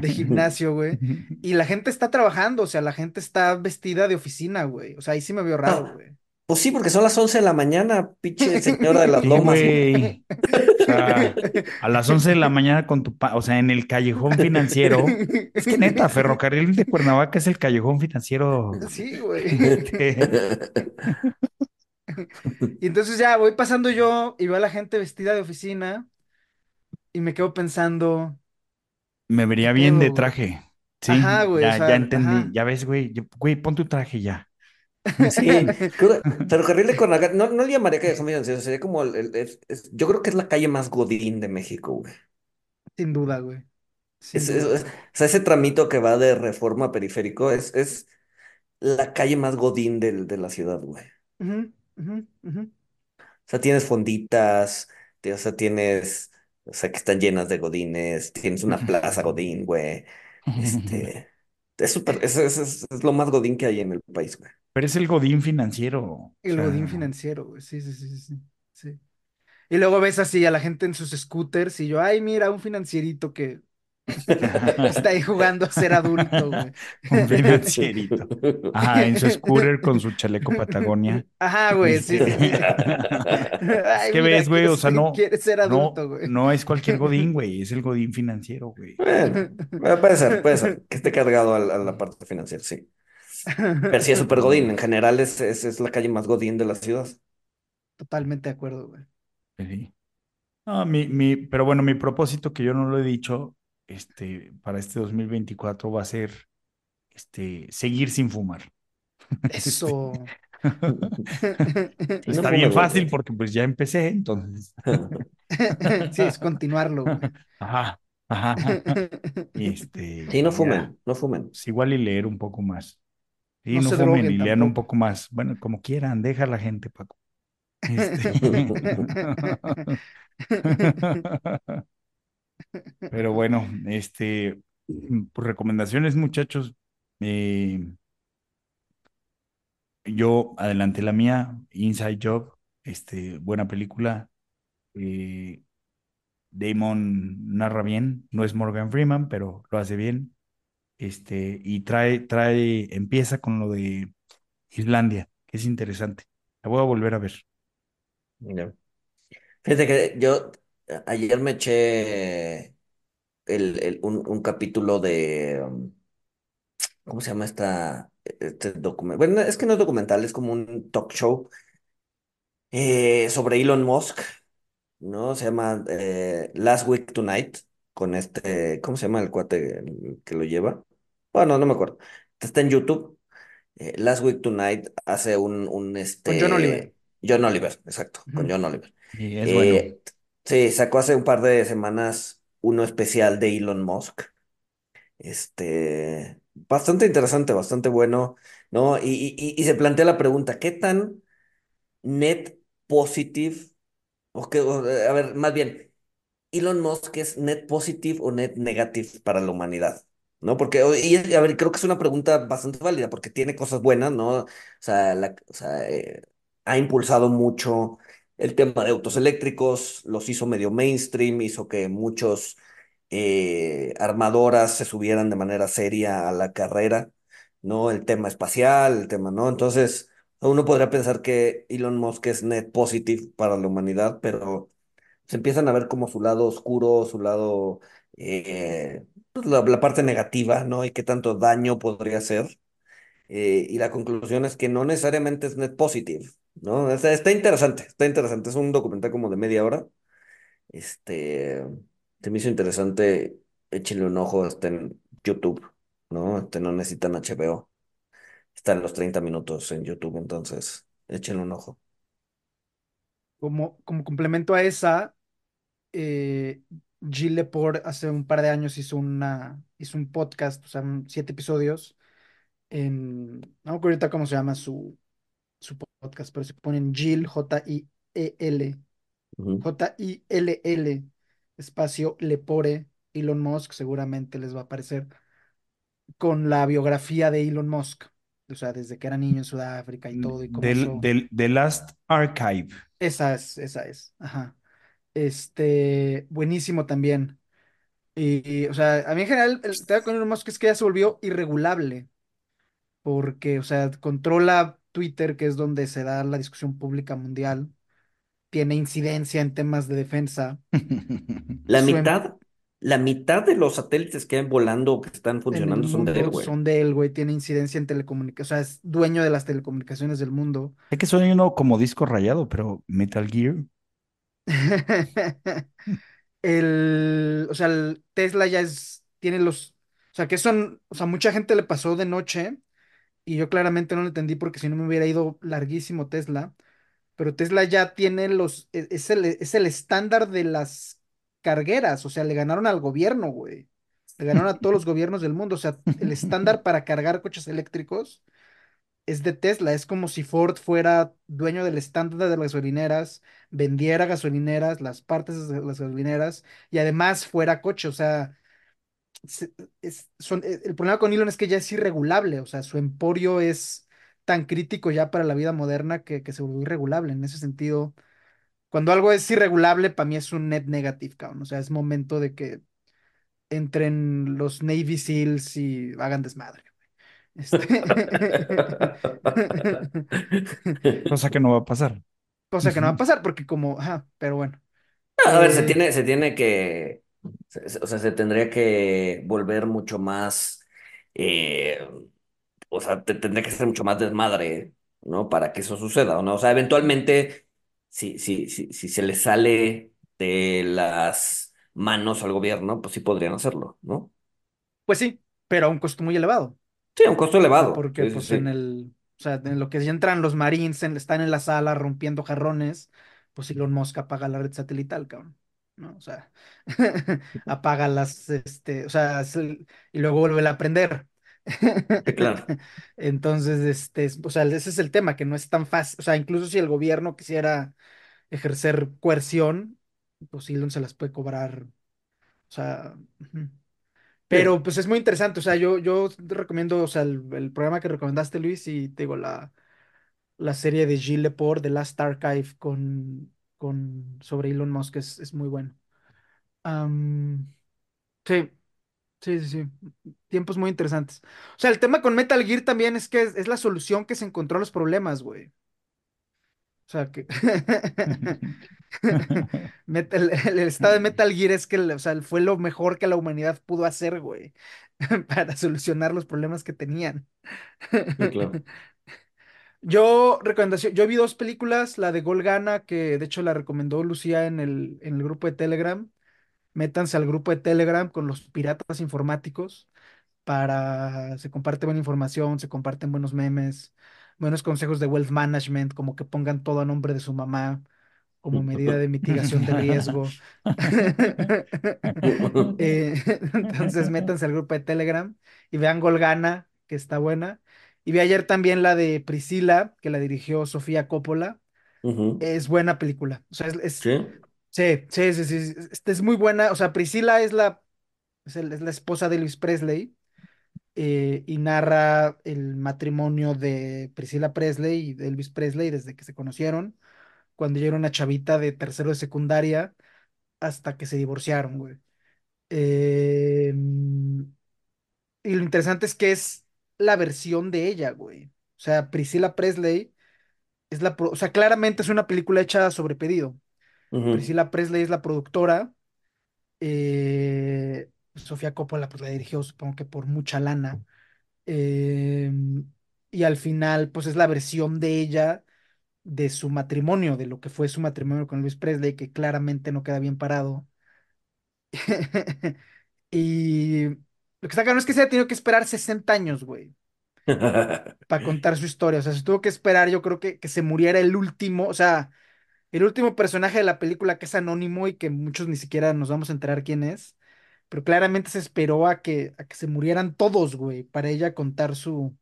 de gimnasio, güey. Y la gente está trabajando, o sea, la gente está vestida de oficina, güey. O sea, ahí sí me veo raro, Ah. güey. Pues sí, porque son las 11 de la mañana, pinche señora de las Sí, lomas. güey. O sea, a las 11 de la mañana con tu pa, o sea, en el callejón financiero. Es que neta, Ferrocarril de Cuernavaca es el callejón financiero. Sí, güey. Este, Y entonces ya voy pasando yo y veo a la gente vestida de oficina y me quedo pensando, me vería ¿Qué bien pedo, de güey? traje. Sí, Ajá, güey, ya, o sea, ya entendí. ajá. Ya ves, güey. yo- Güey, pon tu traje ya. Sí, creo que Ferrocarril de Cuernavaca, no, no le llamaría callejón financiero, sería como el, el- es- es- yo creo que es la calle más godín de México, güey. sin duda, güey. Sin Es, es- duda. es- o sea, ese tramito que va de Reforma a Periférico es, es la calle más godín del- de la ciudad, güey. O sea, tienes fonditas, te- o sea, tienes, o sea, que están llenas de godines, tienes una plaza godín, güey. Este, Es súper, es, es, es- es lo más godín que hay en el país, güey. Pero es el godín financiero. O El sea, godín financiero, güey. Sí, sí, sí, sí, sí. sí. Y luego ves así a la gente en sus scooters y yo, ay, mira, un financierito que está ahí jugando a ser adulto, güey. Un financierito. Ajá, en su scooter con su chaleco Patagonia. Ajá, güey, sí, sí, sí. Ay, ¿Qué mira, ves, güey? O sea, no, Quiere ser no, adulto, güey. no es cualquier godín, güey, es el godín financiero, güey. Bueno, puede ser, puede ser, que esté cargado a, la a la parte financiera, sí. Pero sí es súper godín, en general es, es, es la calle más godín de la ciudad. Totalmente de acuerdo, güey. Sí. No, mi, mi, pero bueno, mi propósito que yo no lo he dicho, este, para este 2024 va a ser, este, seguir sin fumar. Eso. Sí, no Está bien fácil porque pues ya empecé, entonces. Sí, es continuarlo, güey. Ajá, ajá. Este, Sí, no ya, fumen, no fumen. pues igual y leer un poco más. Sí, No fumen y lean un poco más. Bueno, como quieran, deja a la gente, Paco. Este. Pero bueno, este, pues recomendaciones, muchachos. Eh, yo adelanté la mía, Inside Job, este, buena película. Eh, Damon narra bien, no es Morgan Freeman, pero lo hace bien. Este, y trae, trae, empieza con lo de Islandia, que es interesante. La voy a volver a ver. Fíjate que yo ayer me eché el, el- un, un capítulo de, um, ¿cómo se llama esta, este documental? Bueno, es que no es documental, es como un talk show eh, sobre Elon Musk, ¿no? Se llama eh, Last Week Tonight, con este, ¿cómo se llama el cuate el que lo lleva? Bueno, no me acuerdo. Está en YouTube. Eh, Last Week Tonight hace un, un Con John Oliver. este, John Oliver, exacto, con Ujú. John Oliver. Y es bueno. Eh, sí, sacó hace un par de semanas uno especial de Elon Musk. Este, bastante interesante, bastante bueno, ¿no? Y, y, y- se plantea la pregunta, ¿qué tan net positive? O que, o, eh, a ver, más bien, ¿Elon Musk es net positive o net negative para la humanidad? ¿No? Porque, y a ver, creo que es una pregunta bastante válida porque tiene cosas buenas, ¿no? O sea, la- o sea, eh, ha impulsado mucho el tema de autos eléctricos, los hizo medio mainstream, hizo que muchos eh, armadoras se subieran de manera seria a la carrera, ¿no? El tema espacial, el tema, ¿no? Entonces, uno podría pensar que Elon Musk es net positive para la humanidad, pero se empiezan a ver como su lado oscuro, su lado, pues, la, la parte negativa, ¿no? Y qué tanto daño podría hacer. Eh, y la conclusión es que no necesariamente es net positive, ¿no? Está, está interesante, está interesante. Es un documental como de media hora. Este, se me hizo interesante. Échenle un ojo, está en YouTube, ¿no? Este, no necesitan HBO. Está en los 30 minutos en YouTube, entonces échenle un ojo. Como, como complemento a esa, eh, Gilles Lepore hace un par de años hizo una, hizo un podcast, o sea, siete episodios en, no me cómo se llama su, su podcast, pero se ponen Jill, J-I-E-L. J-I-L-L, espacio Lepore, Elon Musk, seguramente les va a aparecer, con la biografía de Elon Musk, o sea, desde que era niño en Sudáfrica y todo, y cómo Del, del, The Last Archive. esa es, esa es, ajá, este, buenísimo también. Y, y, o sea, a mí en general el tema con Elon Musk es que ya se volvió irregulable, porque, o sea, controla Twitter, que es donde se da la discusión pública mundial, tiene incidencia en temas de defensa. La Su mitad, la mitad de los satélites que hay volando o que están funcionando son de él, güey. son de él, güey, tiene incidencia en telecomunicaciones, o sea, es dueño de las telecomunicaciones del mundo. Sé que soy uno como disco rayado, pero Metal Gear. El, o sea, el Tesla ya es, tiene los, o sea, que son, o sea, mucha gente le pasó de noche y yo claramente no lo entendí porque si no me hubiera ido larguísimo Tesla, pero Tesla ya tiene los, e- es el, es el estándar de las cargueras, o sea, le ganaron al gobierno, güey. Le ganaron a todos los gobiernos del mundo, o sea, el estándar para cargar coches eléctricos es de Tesla, es como si Ford fuera dueño del estándar de las gasolineras, vendiera gasolineras, las partes de las gasolineras y además fuera coche, o sea, se- es- son, eh, el problema con Elon es que ya es irregulable, o sea, su emporio es tan crítico ya para la vida moderna que, que se volvió irregulable. En ese sentido, cuando algo es irregulable, para mí es un net negative, cabrón. O sea, es momento de que entren los Navy SEALs y hagan desmadre. Este... Cosa que no va a pasar. Cosa que no va a pasar porque como, ajá, pero bueno. A ver, se Eh, tiene, se tiene que, o sea, se tendría que volver mucho más, eh, o sea, te- tendría que ser mucho más desmadre, ¿no? Para que eso suceda, ¿o no? O sea, eventualmente, si, si, si, si se le sale de las manos al gobierno, pues sí podrían hacerlo, ¿no? pues sí, pero a un costo muy elevado. Sí, a un costo O sea, elevado. porque Sí, sí, pues en sí. el, o sea, en lo que ya entran los Marines, en- están en la sala rompiendo jarrones, pues Elon Musk apaga la red satelital, cabrón. ¿No? O sea, apaga las, este, o sea, es el- y luego vuelve a prender. Sí, claro. Entonces, este, es- o sea, ese es el tema, que no es tan fácil. O sea, incluso si el gobierno quisiera ejercer coerción, pues se las puede cobrar. O sea, ujú. Sí. Pero pues es muy interesante, o sea, yo, yo te recomiendo, o sea, el, el programa que recomendaste, Luis, y te digo, la, la serie de Gilles Lepore, The Last Archive, con, con, sobre Elon Musk, es, es muy bueno. Sí, sí, sí, sí, tiempos muy interesantes. O sea, el tema con Metal Gear también es que es, es la solución que se encontró a los problemas, güey. O sea, que Metal- el, el estado de Metal Gear es que, o sea, fue lo mejor que la humanidad pudo hacer, güey, para solucionar los problemas que tenían. Sí, claro. Yo, recomendación, yo vi dos películas, la de Golgana, que de hecho la recomendó Lucía en el, en el grupo de Telegram. Métanse al grupo de Telegram con los piratas informáticos para, se comparte buena información, se comparten buenos memes, buenos consejos de wealth management, como que pongan todo a nombre de su mamá como medida de mitigación de riesgo. Eh, entonces métanse al grupo de Telegram y vean Golgana, que está buena. Y vi ayer también la de Priscila, que la dirigió Sofía Coppola. Es buena película. O sea, es, es- Sí. sí, sí, sí, sí, es, muy buena. O sea, Priscila es la, es, el- es la esposa de Elvis Presley eh, y narra el matrimonio de Priscila Presley y de Elvis Presley desde que se conocieron, cuando ella era una chavita de tercero de secundaria hasta que se divorciaron, güey. Eh, y lo interesante es que es la versión de ella, güey. O sea, Priscilla Presley es la... pro- O sea, claramente es una película hecha sobre pedido. Ujú. Priscilla Presley es la productora. eh, Sofía Coppola pues la dirigió, supongo que por mucha lana. eh, y al final, pues es la versión de ella de su matrimonio, de lo que fue su matrimonio con Luis Presley, que claramente no queda bien parado. Y lo que está claro es que se ha tenido que esperar 60 años, güey, para contar su historia. O sea, se tuvo que esperar, yo creo que, que se muriera el último, o sea, el último personaje de la película que es anónimo y que muchos ni siquiera nos vamos a enterar quién es. Pero claramente se esperó a que, a que se murieran todos, güey, para ella contar su,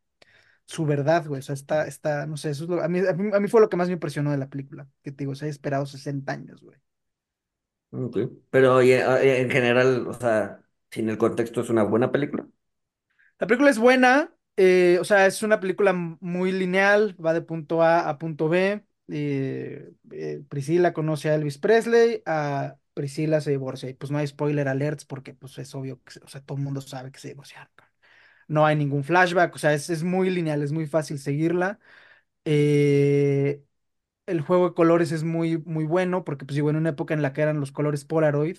su verdad, güey. O sea, está, está, no sé, eso es lo- a mí, a mí, a mí fue lo que más me impresionó de la película. Que te digo, se ha esperado 60 años, güey. Ok. Pero oye, eh, en general, o sea, sin el contexto es una buena película. La película es buena, eh, o sea, es una película muy lineal, va de punto A a punto B. eh, eh, Priscila conoce a Elvis Presley, a Priscila se divorcia y pues no hay spoiler alerts porque pues es obvio que, o sea, todo el mundo sabe que se divorciaron. No hay ningún flashback, o sea, es, es muy lineal, es muy fácil seguirla. Eh, el juego de colores es muy, muy bueno porque pues digo, en una época en la que eran los colores Polaroid,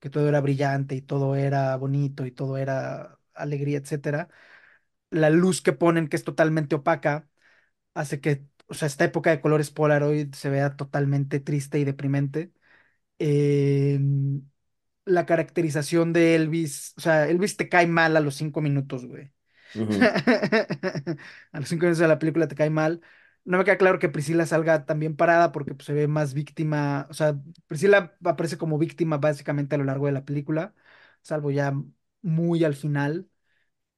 que todo era brillante y todo era bonito y todo era alegría, etcétera la luz que ponen, que es totalmente opaca, hace que, o sea, esta época de colores Polaroid se vea totalmente triste y deprimente. Eh, la caracterización de Elvis, o sea, Elvis te cae mal a los cinco minutos, güey. Ujú, A los cinco minutos de la película te cae mal. No me queda claro que Priscila salga también parada porque pues, se ve más víctima. O sea, Priscila aparece como víctima básicamente a lo largo de la película, salvo ya muy al final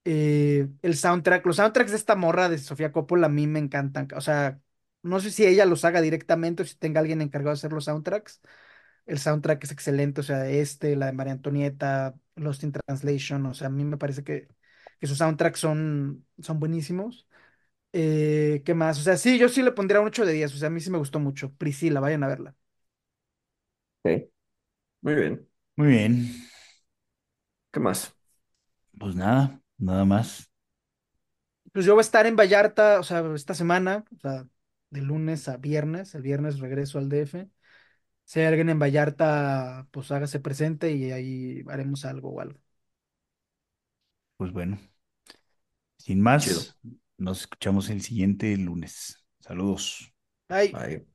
eh, el soundtrack, los soundtracks de esta morra de Sofía Coppola a mí me encantan. O sea, no sé si ella los haga directamente o si tenga alguien encargado de hacer los soundtracks. el soundtrack es excelente, o sea, este, la de María Antonieta, Lost in Translation, o sea, a mí me parece que, que sus soundtracks son, son buenísimos. Eh, ¿qué más? O sea, sí, yo sí le pondría un 8 de 10, o sea, a mí sí me gustó mucho. Priscila, vayan a verla. Ok, muy bien. Muy bien. ¿Qué más? Pues nada, nada más. Pues yo voy a estar en Vallarta, o sea, esta semana, o sea, de lunes a viernes, el viernes regreso al DF. Si hay alguien en Vallarta, pues hágase presente y ahí haremos algo o algo. Pues bueno, sin más, Chido. Nos escuchamos el siguiente lunes. Saludos. Bye. Bye.